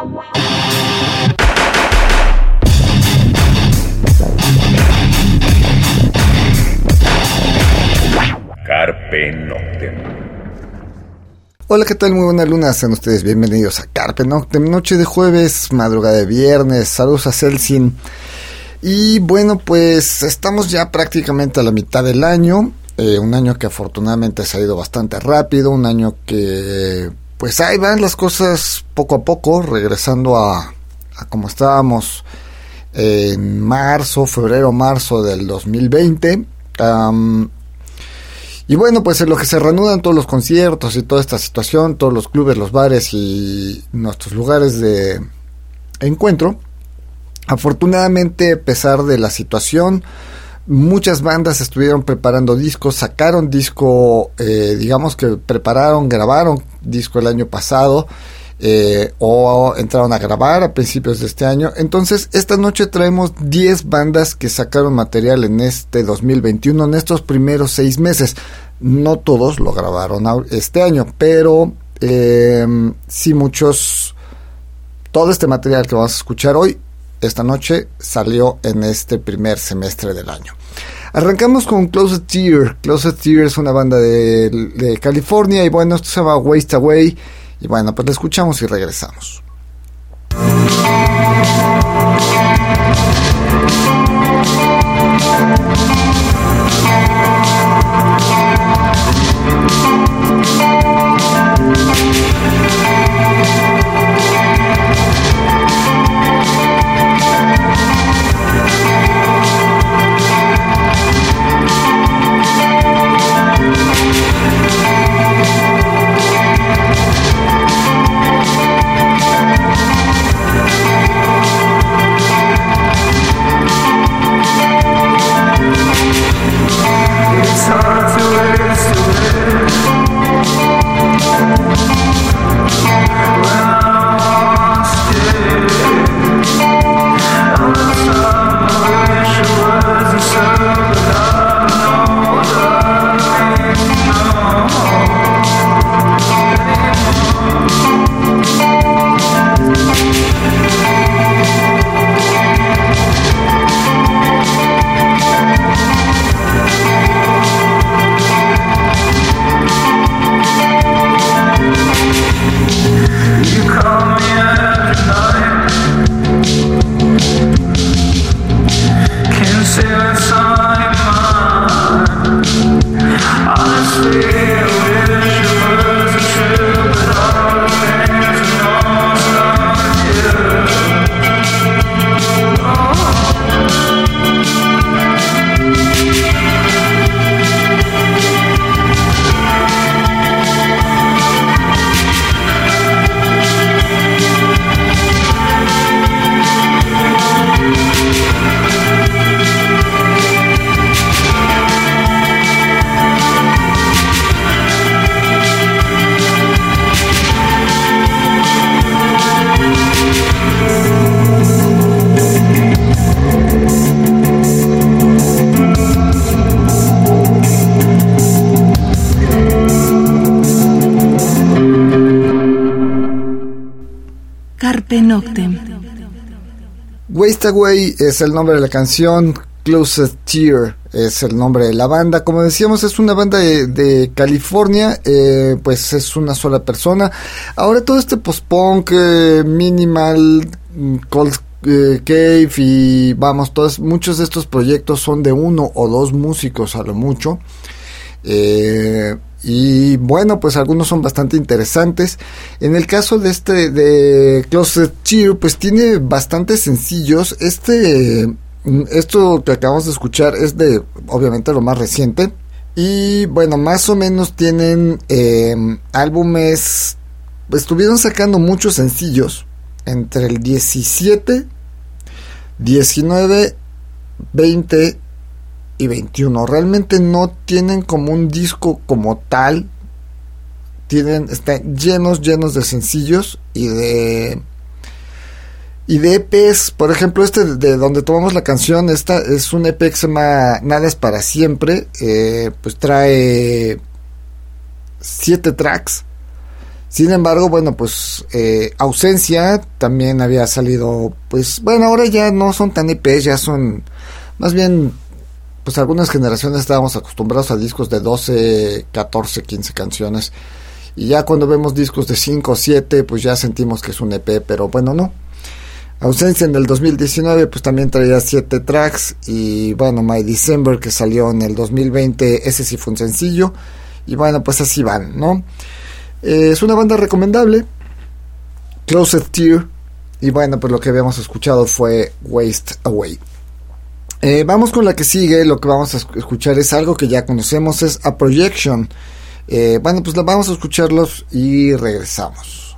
Carpe Noctem. Hola, ¿qué tal? Muy buenas lunas, sean ustedes bienvenidos a Carpe Noctem, noche de jueves, madrugada de viernes, saludos a Celsin. Y bueno, pues estamos ya prácticamente a la mitad del año, eh, un año que afortunadamente se ha ido bastante rápido, un año que pues ahí van las cosas poco a poco, regresando a, como estábamos en marzo, febrero, marzo del 2020. y bueno, pues en lo que se reanudan todos los conciertos y toda esta situación, todos los clubes, los bares y nuestros lugares de encuentro. Afortunadamente, a pesar de la situación, muchas bandas estuvieron preparando discos, sacaron disco, eh, digamos que prepararon, grabaron disco el año pasado. Eh, o entraron a grabar a principios de este año. Entonces, esta noche traemos 10 bandas que sacaron material en este 2021, en estos primeros 6 meses. No todos lo grabaron este año, pero eh, sí muchos. Todo este material que vamos a escuchar hoy esta noche salió en este primer semestre del año. Arrancamos con Closet Tear. Closet Tear es una banda de, California y bueno, esto se llama Waste Away. Y bueno, pues la escuchamos y regresamos. Waste Away es el nombre de la canción, Closest Tear es el nombre de la banda. Como decíamos, es una banda de, California, eh, pues es una sola persona. Ahora todo este post-punk, eh, minimal, mm, cold eh, cave y vamos, todos, muchos de estos proyectos son de uno o dos músicos a lo mucho. Eh, y bueno, pues algunos son bastante interesantes. En el caso de este de Closet Cheer, pues tiene bastantes sencillos. Este esto que acabamos de escuchar es de obviamente lo más reciente. Y bueno, más o menos tienen em, álbumes estuvieron sacando muchos sencillos entre el 17, 19, 20 y 21. Realmente no tienen como un disco como tal. Tienen, están llenos, llenos de sencillos y de y de EPs, por ejemplo, este de donde tomamos la canción, esta es un EP que Nada es para siempre, eh, pues trae siete tracks. Sin embargo, bueno, pues eh, Ausencia también había salido, pues bueno, ahora ya no son tan EPs, ya son más bien, pues algunas generaciones estábamos acostumbrados a discos de 12, 14, 15 canciones. Y ya cuando vemos discos de 5 o 7, pues ya sentimos que es un EP, pero bueno, no. Ausencia en el 2019 pues también traía 7 tracks y bueno, My December que salió en el 2020, ese sí fue un sencillo y bueno, pues así van, ¿no? Eh, es una banda recomendable, Closed Tear y bueno, pues lo que habíamos escuchado fue Waste Away. Eh, vamos con la que sigue, lo que vamos a escuchar es algo que ya conocemos, es A Projection. Eh, bueno, pues vamos a escucharlos y regresamos.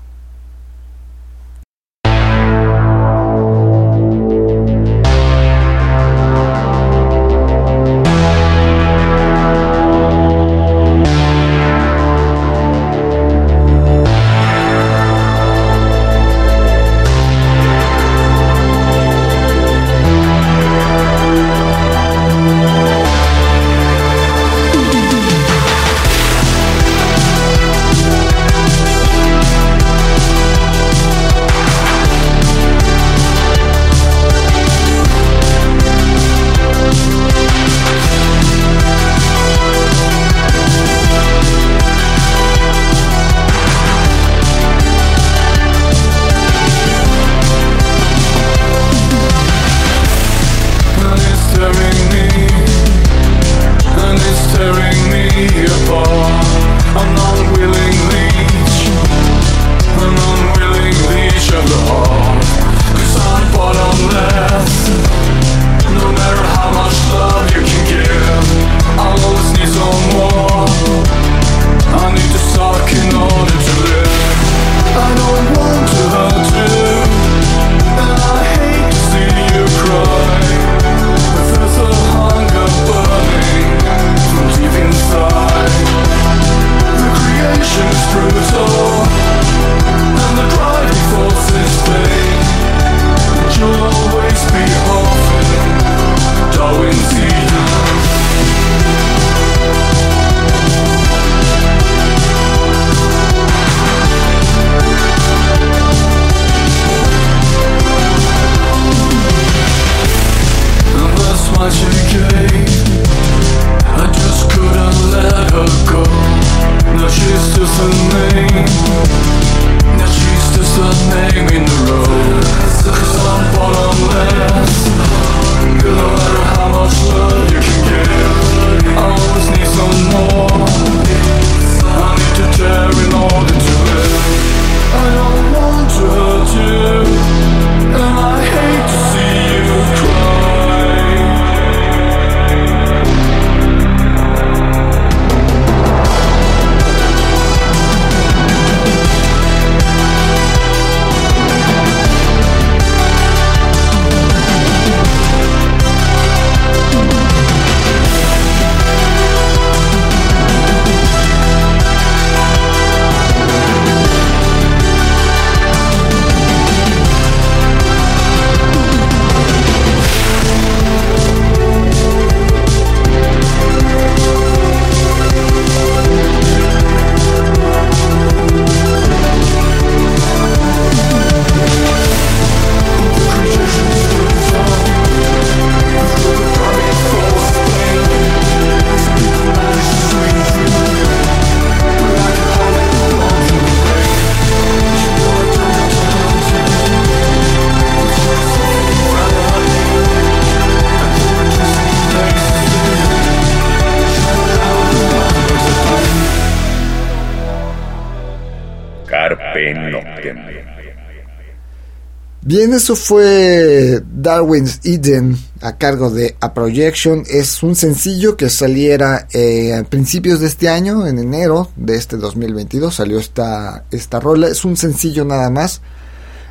Bien, eso fue Darwin's Eden a cargo de A Projection. Es un sencillo que saliera eh, a principios de este año, en enero de este 2022. Salió esta, esta rola. Es un sencillo nada más.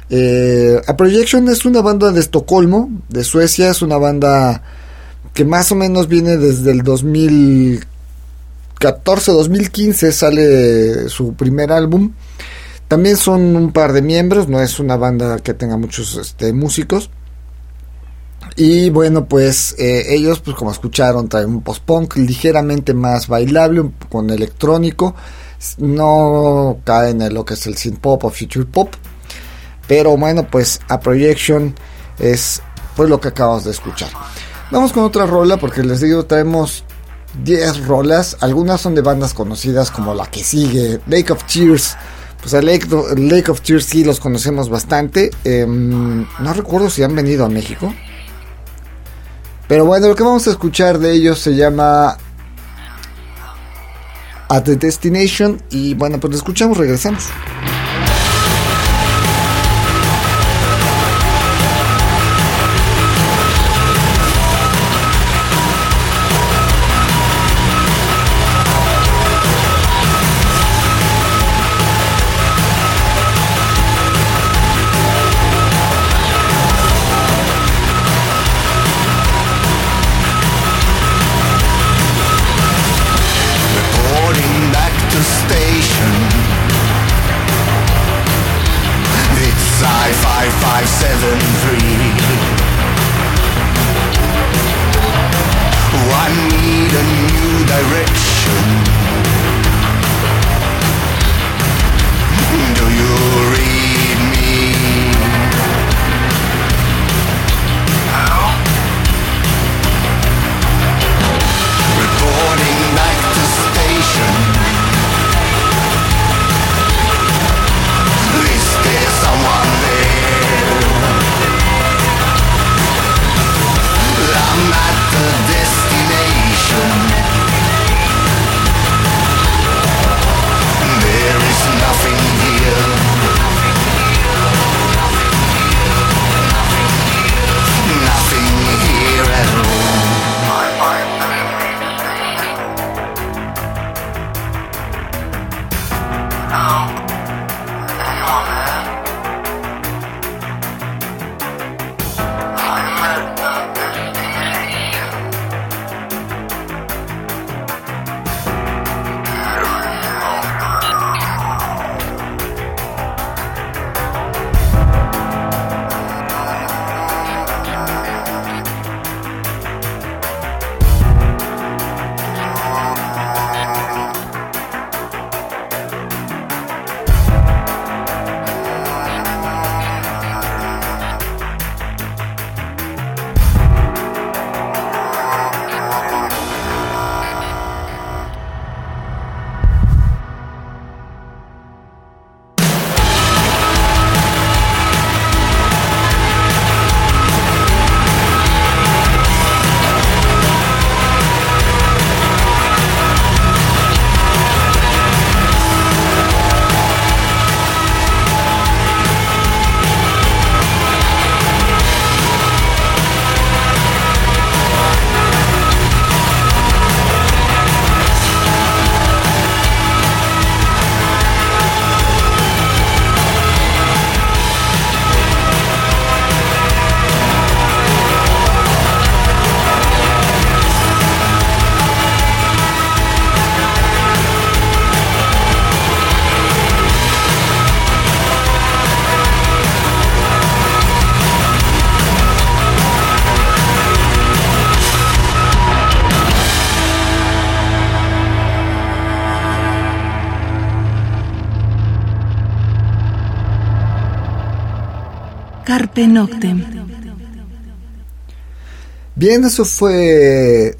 Eh, a Projection es una banda de Estocolmo, de Suecia. Es una banda que más o menos viene desde el 2014-2015. Sale su primer álbum. También son un par de miembros, no es una banda que tenga muchos este, músicos. Y bueno, pues eh, ellos, pues como escucharon, traen un post-punk ligeramente más bailable, con electrónico. No caen en lo que es el synth pop o future pop. Pero bueno, pues a Projection es pues lo que acabamos de escuchar. Vamos con otra rola porque les digo, traemos 10 rolas. Algunas son de bandas conocidas como la que sigue, Lake of Tears pues a Lake, Lake, of Tears sí los conocemos bastante. Em, no recuerdo si han venido a México. Pero bueno, lo que vamos a escuchar de ellos se llama At the Destination. Y bueno, pues lo escuchamos, regresamos. Bien, eso fue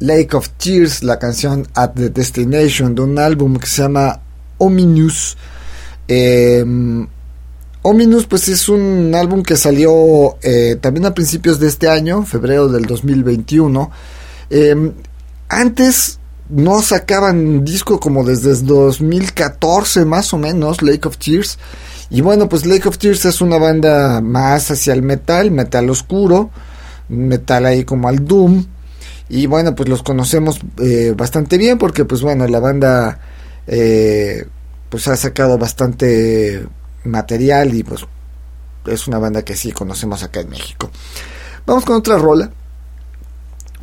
Lake of Tears, la canción At the Destination de un álbum que se llama Ominous. Em, Ominous, pues es un álbum que salió eh, también a principios de este año, febrero del 2021. Em, antes no sacaban disco como desde 2014 más o menos, Lake of Tears. Y bueno, pues Lake of Tears es una banda más hacia el metal, metal oscuro, metal ahí como al Doom. Y bueno, pues los conocemos eh, bastante bien porque pues bueno, la banda eh, pues ha sacado bastante material y pues es una banda que sí conocemos acá en México. Vamos con otra rola.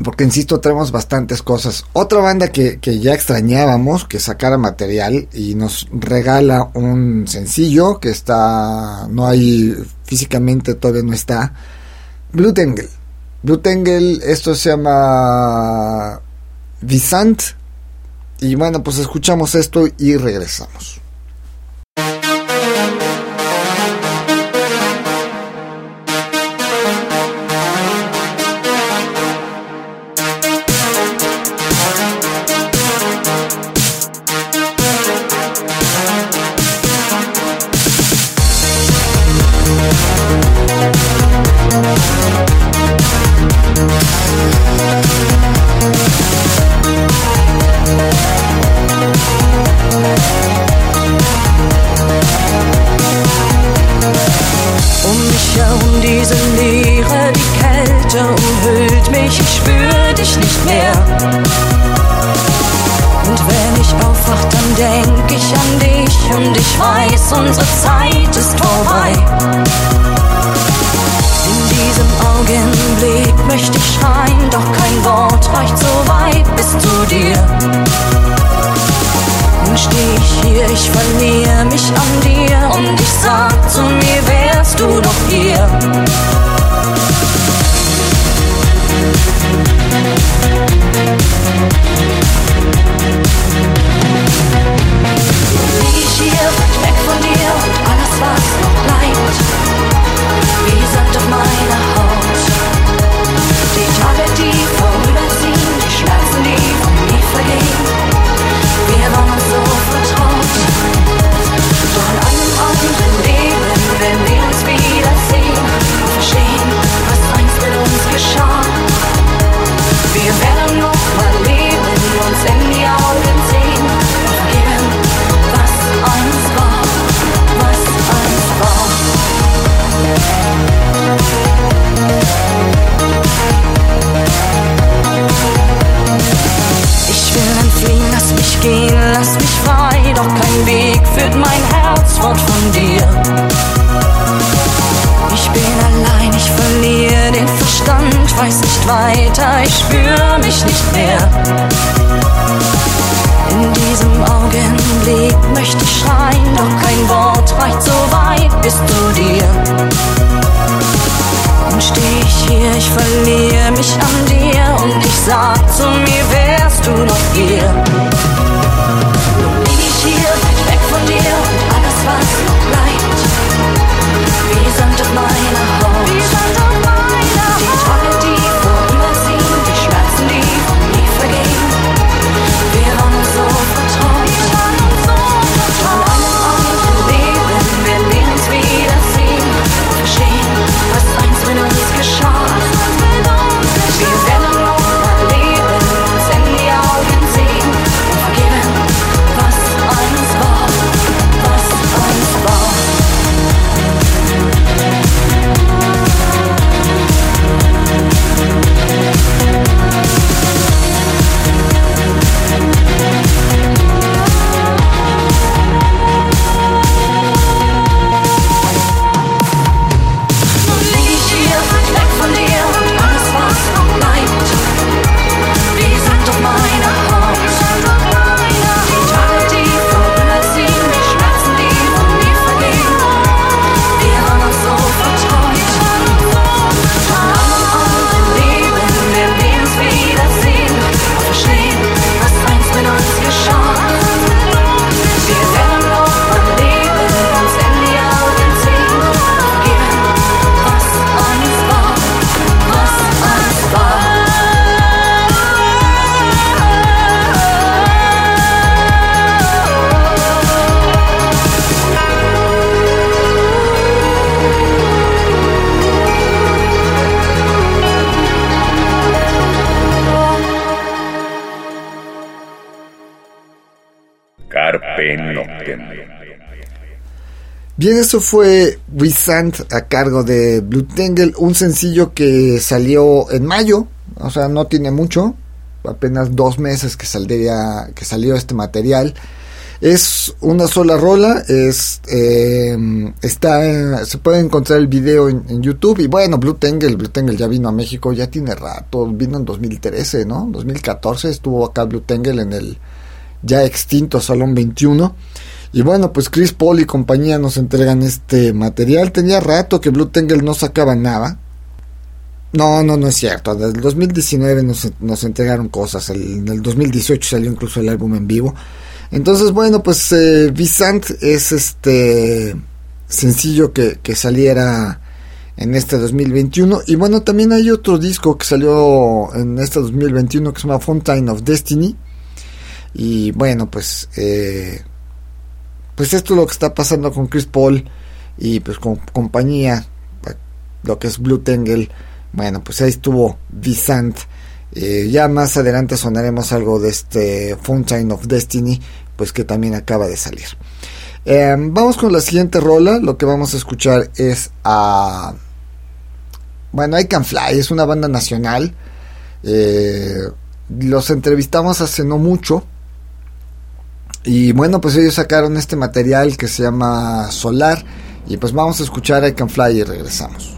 Porque insisto, traemos bastantes cosas. Otra banda que, que, ya extrañábamos que sacara material y nos regala un sencillo que está, no hay físicamente, todavía no está. Blue Tangle. Blue Tangle, esto se llama Visant. Y bueno, pues escuchamos esto y regresamos. weiß, unsere Zeit ist vorbei. In diesem Augenblick möchte ich schreien, doch kein Wort reicht so weit bis zu dir. Nun steh ich hier, ich verliere mich an dir und ich sag zu mir, wärst du doch hier. Musik weg von dir, und alles was noch bleibt. Wie Sand auf meiner führt mein Herz fort von dir. Ich bin allein, ich verliere den Verstand, weiß nicht weiter, ich spüre mich nicht mehr. In diesem Augenblick möchte ich schreien, doch kein Wort reicht so weit bis zu dir. Und steh ich hier, ich verliere mich an dir und ich sag zu mir, wärst du noch hier? Bien, eso fue Wisant a cargo de Blue Tangle, un sencillo que salió en mayo, o sea, no tiene mucho, apenas dos meses que saldría, que salió este material. Es una sola rola, es eh, está se puede encontrar el video en, YouTube y bueno, Blue Tangle, Blue Tangle ya vino a México, ya tiene rato, vino en 2013, ¿no? 2014 estuvo acá Blue Tangle en el ya extinto Salón 21. Y bueno, pues Chris Paul y compañía nos entregan este material. Tenía rato que Blue Tangle no sacaba nada. No, no, no es cierto. Desde el 2019 nos, nos entregaron cosas. en el 2018 salió incluso el álbum en vivo. Entonces, bueno, pues eh, Visant es este sencillo que, que saliera en este 2021. Y bueno, también hay otro disco que salió en este 2021 que se llama Fountain of Destiny. Y bueno, pues, eh, pues esto es lo que está pasando con Chris Paul y pues con compañía, lo que es Blue Tangle. Bueno, pues ahí estuvo Visant. Eh, ya más adelante sonaremos algo de este Fountain of Destiny, pues que también acaba de salir. Em, vamos con la siguiente rola. Lo que vamos a escuchar es a. Bueno, I Can Fly, es una banda nacional. Eh, los entrevistamos hace no mucho. Y bueno, pues ellos sacaron este material que se llama Solar. Y pues vamos a escuchar I Can Fly y regresamos.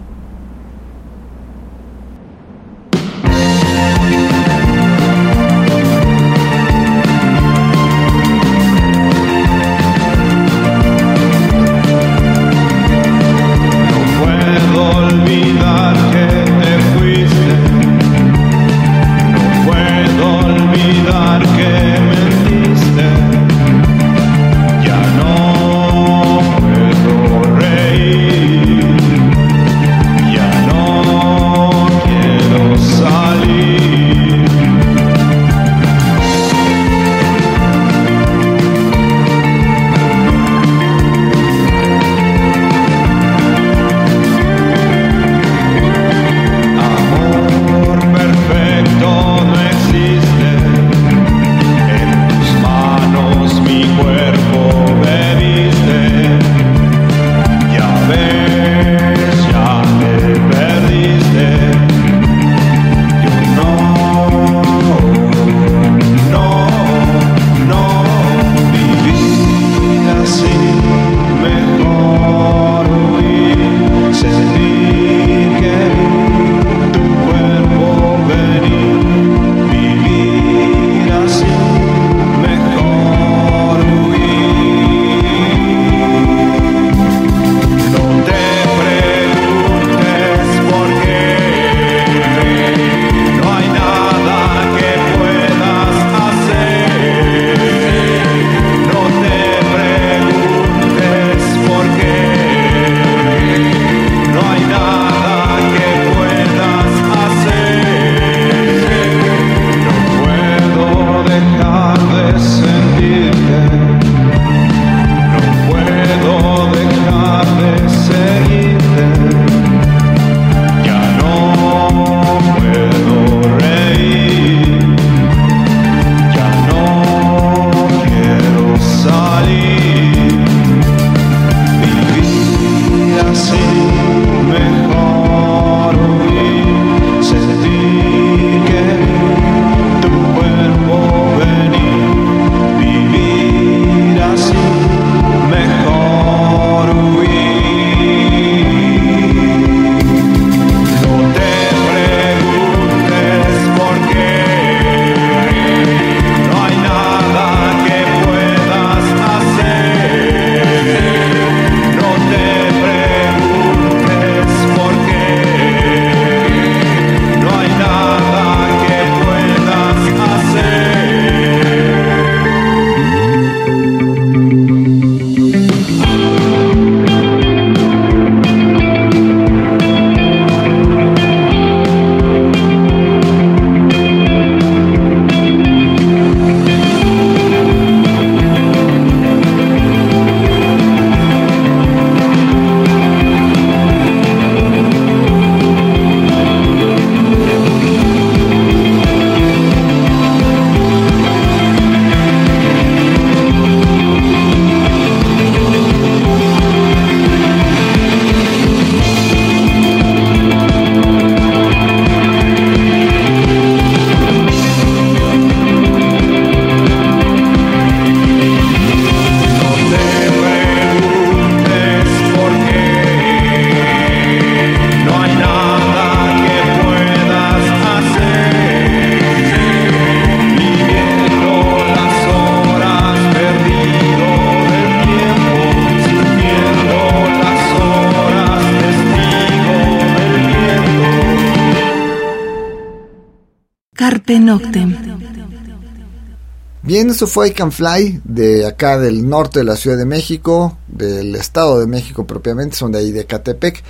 Bien, eso fue I Can Fly de acá del norte de la Ciudad de México, del Estado de México propiamente, son de ahí de Catepec.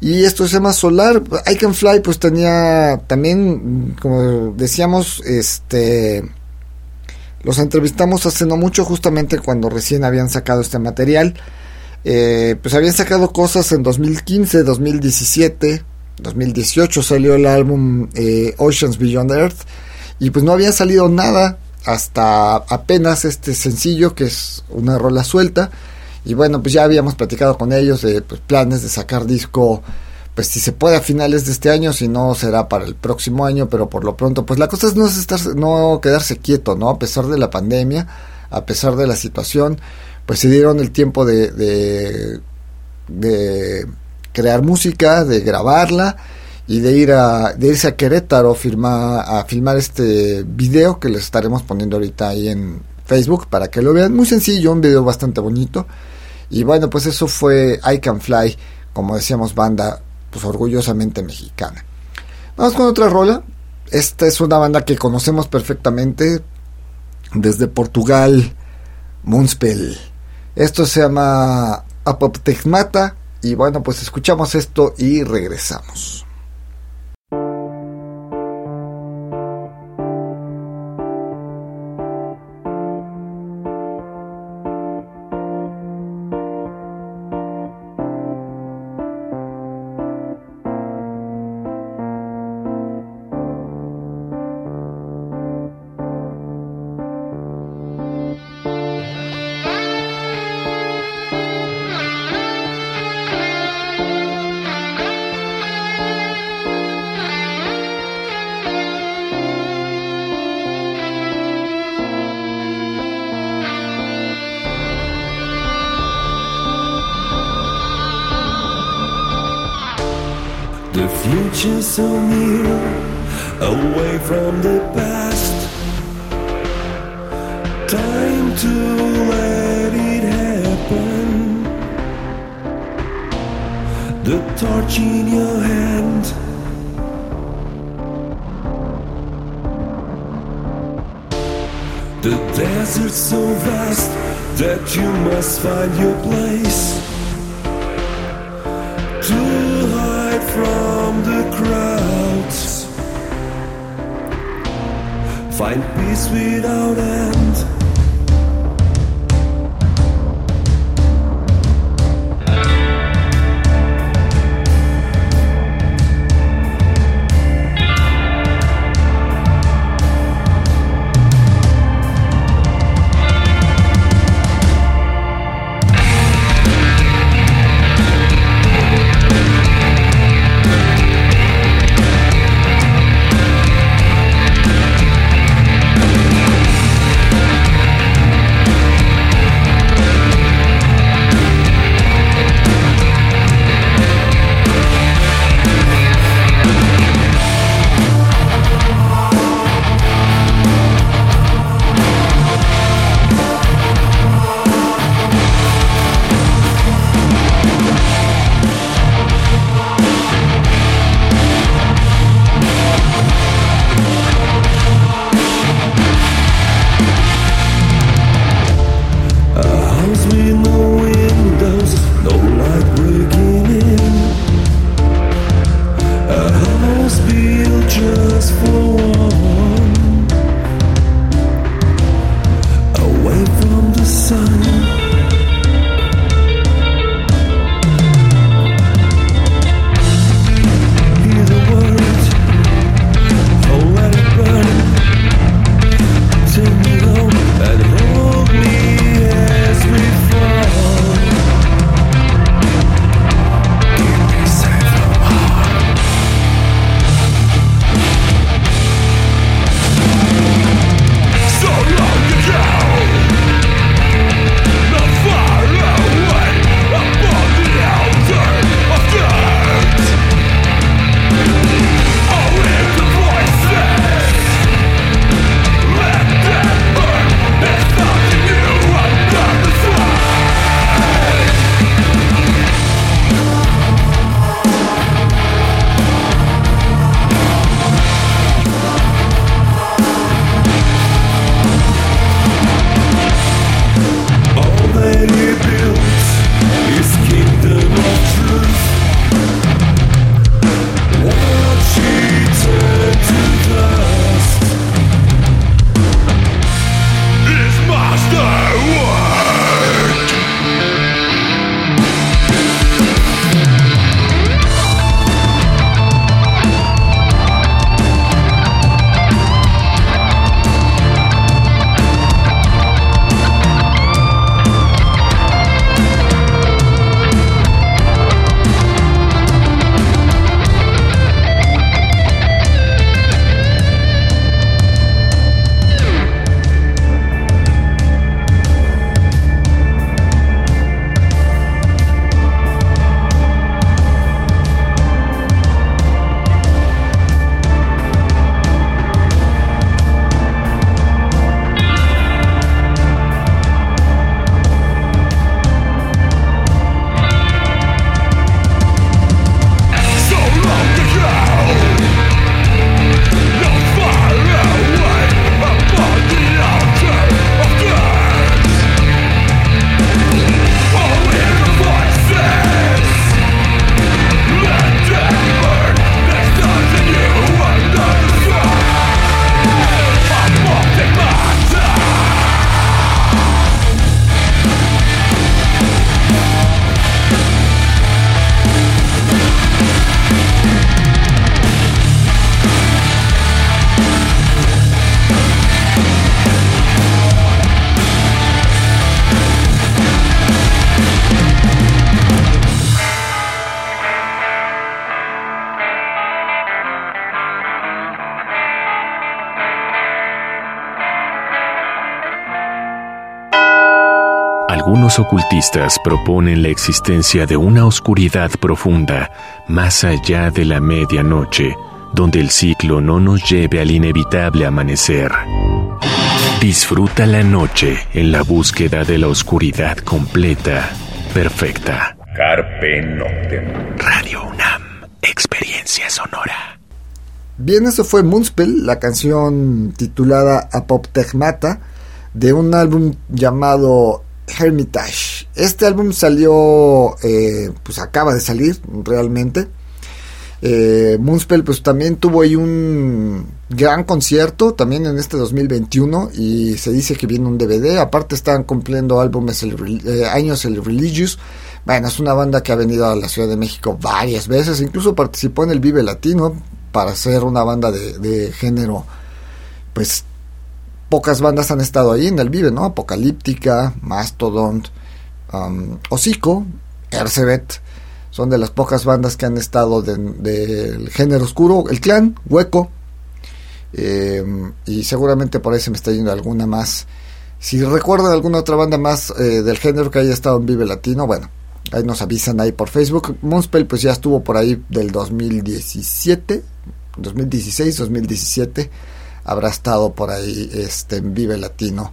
Y esto se llama Solar. I Can Fly pues tenía también, como decíamos, este... Los entrevistamos hace no mucho, justamente cuando recién habían sacado este material. Eh, pues habían sacado cosas en 2015, 2017, 2018 salió el álbum eh, Oceans Beyond Earth y pues no había salido nada hasta apenas este sencillo que es una rola suelta. Y bueno pues ya habíamos platicado con ellos de pues, planes de sacar disco pues si se puede a finales de este año si no será para el próximo año pero por lo pronto pues la cosa es no es estar no quedarse quieto no a pesar de la pandemia a pesar de la situación pues se dieron el tiempo de, de crear música, de grabarla y de ir a de irse a Querétaro firma, a filmar este video que les estaremos poniendo ahorita ahí en Facebook para que lo vean. Muy sencillo, un video bastante bonito. Y bueno, pues eso fue I Can Fly, como decíamos, banda pues orgullosamente mexicana. Vamos con otra rola. Esta es una banda que conocemos perfectamente desde Portugal, Moonspell. Esto se llama Apoptegmata y bueno, pues escuchamos esto y regresamos. Future so near, away from the past. Time to let it happen. The torch in your hand. The desert's so vast that you must find your place. Find peace without end. Algunos ocultistas proponen la existencia de una oscuridad profunda más allá de la medianoche, donde el ciclo no nos lleve al inevitable amanecer. Disfruta la noche en la búsqueda de la oscuridad completa, perfecta. Carpe Noctem. Radio UNAM, experiencia sonora. Bien, eso fue Moonspell, la canción titulada Apoptegmata, de un álbum llamado Hermitage. Este álbum salió, eh, pues acaba de salir realmente. Eh, Moonspell pues también tuvo ahí un gran concierto también en este 2021 y se dice que viene un DVD. Aparte están cumpliendo álbumes eh, años el Religious. Bueno, es una banda que ha venido a la Ciudad de México varias veces, incluso participó en el Vive Latino para ser una banda de, de género pues pocas bandas han estado ahí en el Vive, ¿no? Apocalíptica, Mastodon, um, Hocico, Ercebet, son de las pocas bandas que han estado del género oscuro, el clan, Hueco, em, y seguramente por ahí se me está yendo alguna más. Si recuerdan alguna otra banda más eh, del género que haya estado en Vive Latino, bueno, ahí nos avisan ahí por Facebook. Moonspell pues ya estuvo por ahí del 2017, 2016, 2017 habrá estado por ahí este, en Vive Latino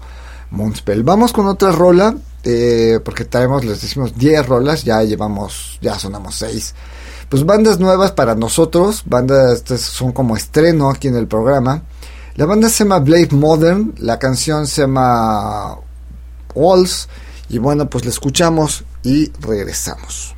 Moonspell. Vamos con otra rola, eh, porque traemos, les decimos 10 rolas, ya llevamos, ya sonamos 6. Pues bandas nuevas para nosotros, bandas son como estreno aquí en el programa. La banda se llama Blade Modern, la canción se llama Walls, y bueno, pues la escuchamos y regresamos.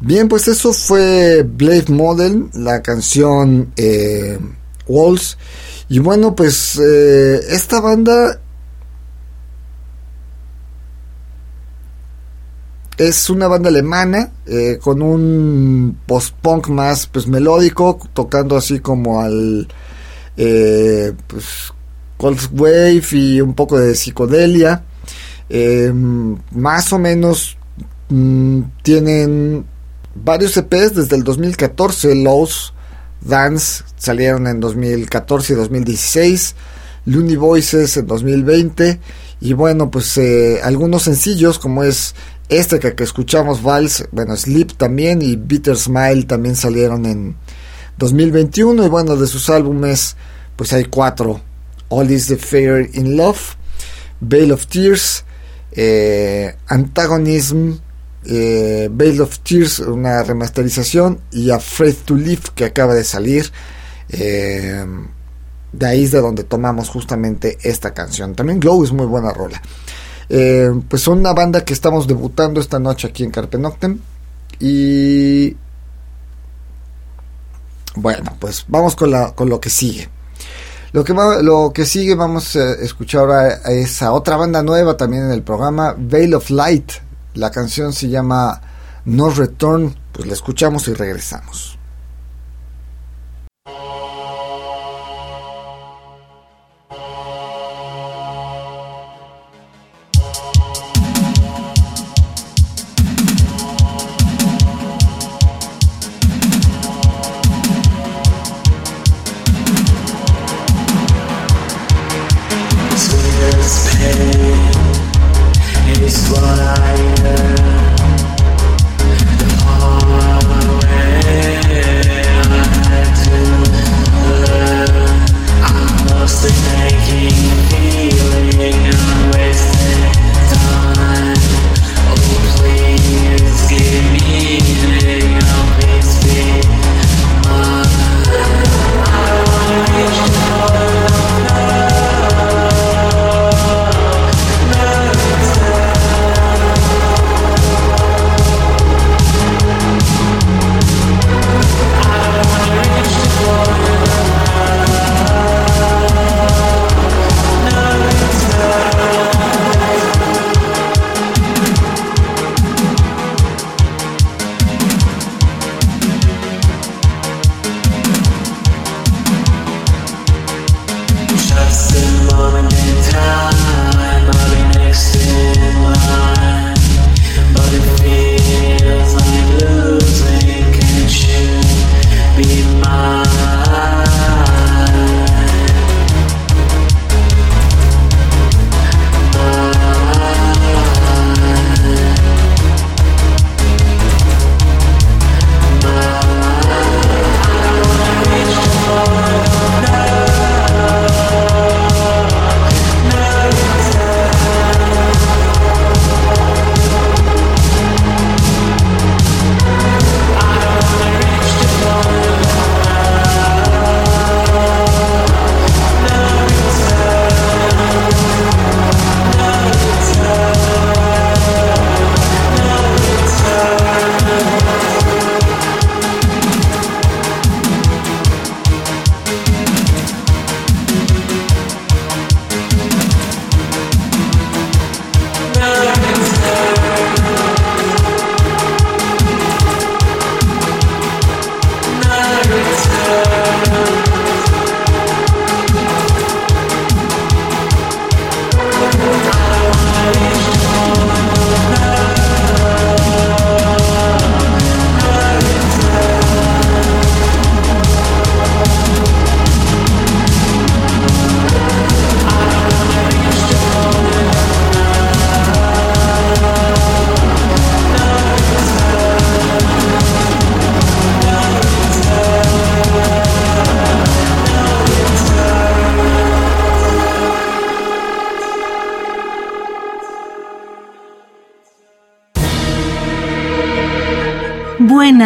Bien, pues eso fue Blade Model, la canción eh, Walls. Y bueno, pues eh, esta banda es una banda alemana eh, con un post-punk más pues melódico, tocando así como al eh, pues, Cold Wave y un poco de psicodelia. Eh, más o menos mm, tienen varios EPs desde el 2014. Los Dance salieron en 2014 y 2016. Looney Voices en 2020. Y bueno, pues algunos sencillos como es este que, que escuchamos, Vals, bueno, Sleep también y Bitter Smile también salieron en 2021. Y bueno, de sus álbumes, pues hay cuatro: All is the Fair in Love, Veil of Tears, eh, Antagonism, eh, of Tears, una remasterización, y Afraid to Live, que acaba de salir. Eh, de ahí es de donde tomamos justamente esta canción. También Glow es muy buena rola. Eh, pues son una banda que estamos debutando esta noche aquí en Carpe Noctem. Y bueno, pues vamos con lo que sigue. Lo que, lo que sigue vamos a escuchar ahora a esa otra banda nueva también en el programa, Veil of Light. La canción se llama No Return. Pues la escuchamos y regresamos.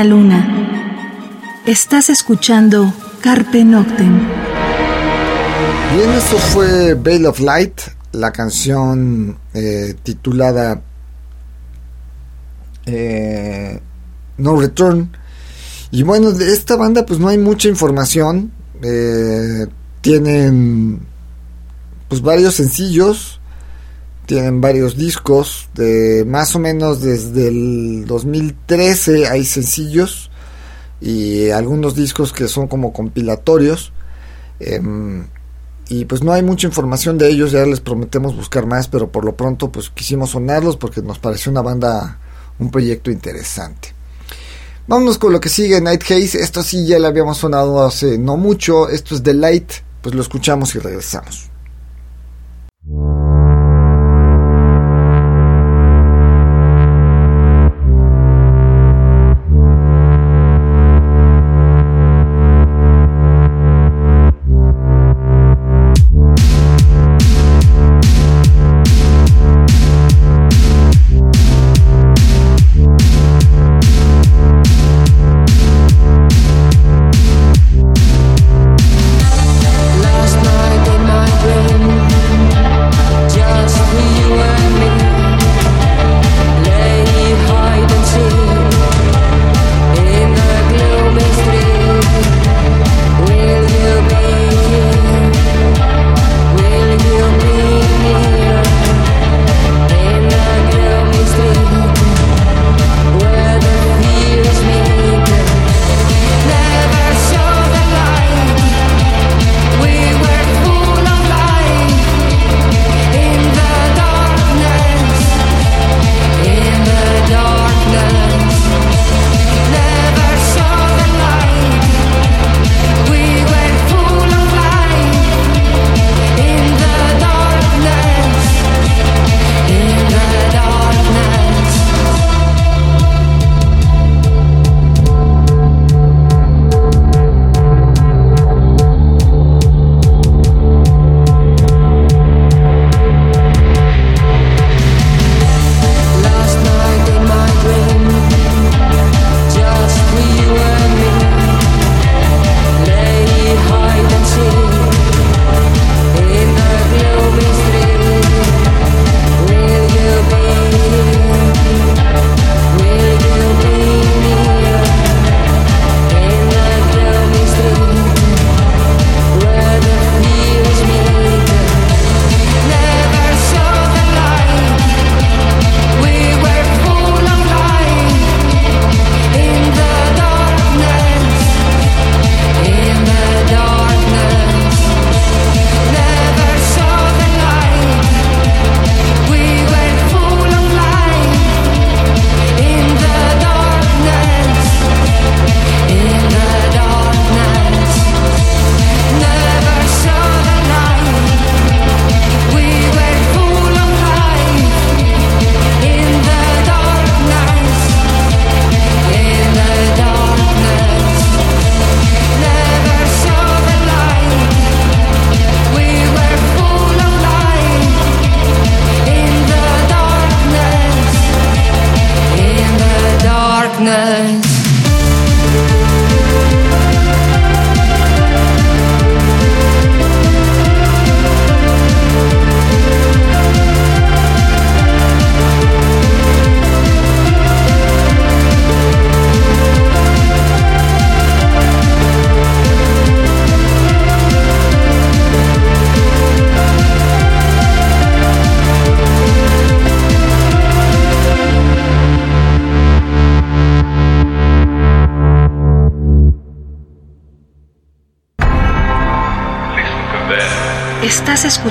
Luna. Estás escuchando Carpe Noctem. Bien, eso fue Veil of Light, la canción eh, titulada eh, No Return. Y bueno, de esta banda pues no hay mucha información. Eh, tienen pues varios sencillos. Tienen varios discos. De más o menos desde el 2013 hay sencillos. Y algunos discos que son como compilatorios. Em, y pues no hay mucha información de ellos, ya les prometemos buscar más, pero por lo pronto pues quisimos sonarlos porque nos pareció una banda, un proyecto interesante. Vámonos con lo que sigue, Night Haze, esto sí ya lo habíamos sonado hace no mucho, esto es The Light, pues lo escuchamos y regresamos.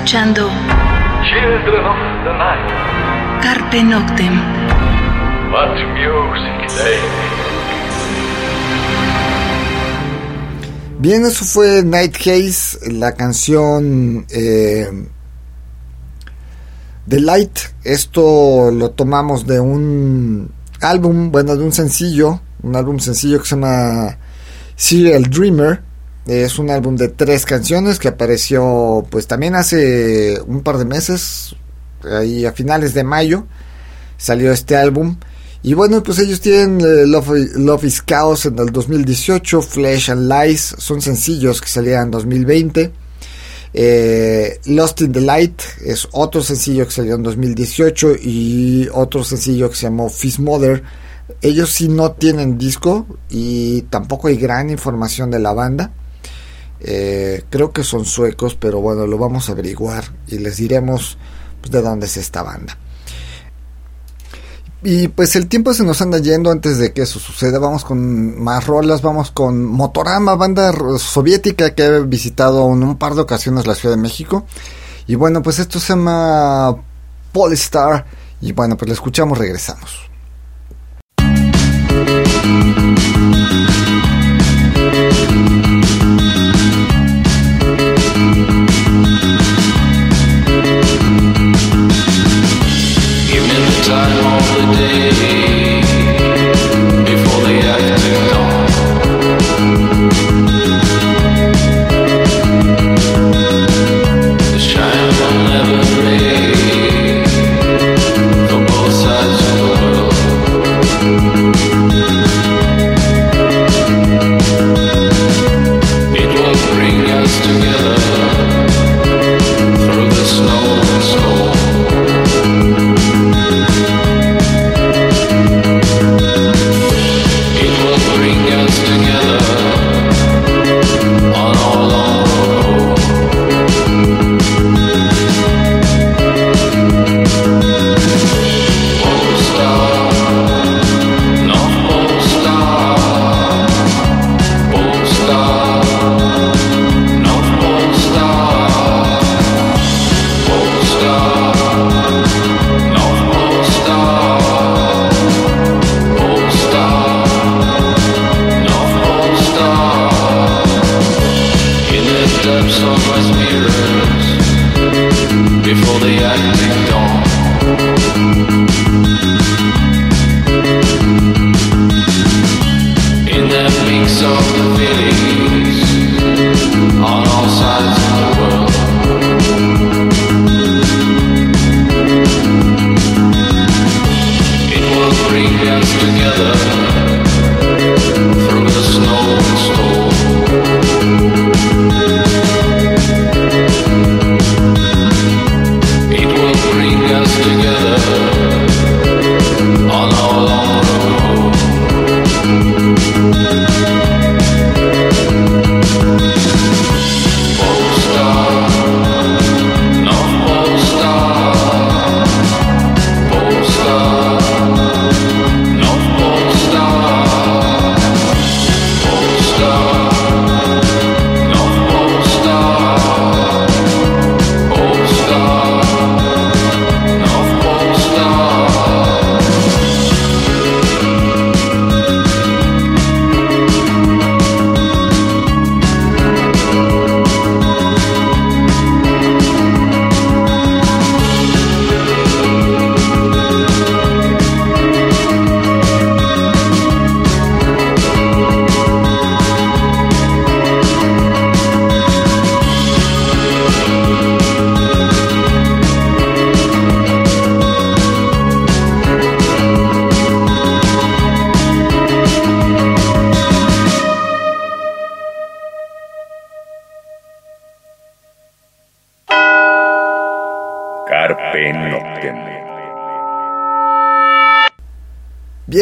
Escuchando Carpe Noctem. Bien, eso fue Night Haze, la canción eh, The Light. Esto lo tomamos de un álbum, bueno, de un sencillo, un álbum sencillo que se llama Serial Dreamer es un álbum de tres canciones que apareció pues también hace un par de meses, ahí a finales de mayo salió este álbum. Y bueno, pues ellos tienen eh, Love, is Chaos en el 2018, Flesh and Lies, son sencillos que salían en 2020. Eh, Lost in the Light es otro sencillo que salió en 2018 y otro sencillo que se llamó Fist Mother. Ellos sí no tienen disco y tampoco hay gran información de la banda. Eh, creo que son suecos, pero bueno, lo vamos a averiguar y les diremos pues, de dónde es esta banda. Y pues el tiempo se nos anda yendo antes de que eso suceda. Vamos con más rolas, vamos con Motorama, banda soviética que he visitado en un par de ocasiones la Ciudad de México. Y bueno, pues esto se llama Polestar. Y bueno, pues lo escuchamos, regresamos.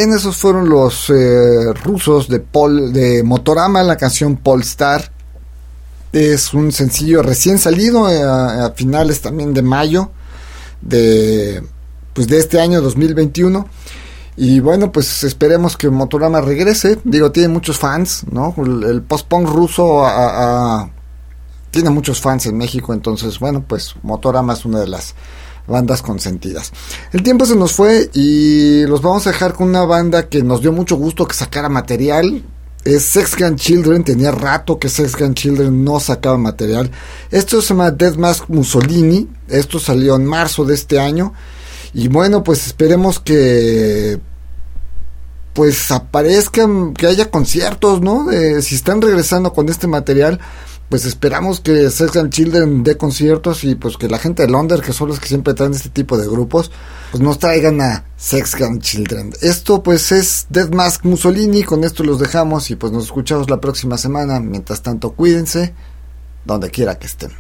Bien, esos fueron los eh, rusos de, Pol, de Motorama, la canción Polestar. Es un sencillo recién salido eh, a, finales también de mayo de, pues de este año 2021. Y bueno, pues esperemos que Motorama regrese. Digo, tiene muchos fans, ¿no? El, post-punk ruso tiene muchos fans en México, entonces, bueno, pues Motorama es una de las bandas consentidas. El tiempo se nos fue y los vamos a dejar con una banda que nos dio mucho gusto que sacara material. Es Sex Gun Children, tenía rato que Sex Gun Children no sacaba material. Esto se llama Dead Mask Mussolini, esto salió en marzo de este año. Y bueno, pues esperemos que pues aparezcan, que haya conciertos, ¿no? si están regresando con este material, pues esperamos que Sex and Children dé conciertos y pues que la gente de Londres, que son los que siempre traen este tipo de grupos, pues nos traigan a Sex and Children. Esto pues es Dead Mask Mussolini, con esto los dejamos y pues nos escuchamos la próxima semana. Mientras tanto, cuídense donde quiera que estén.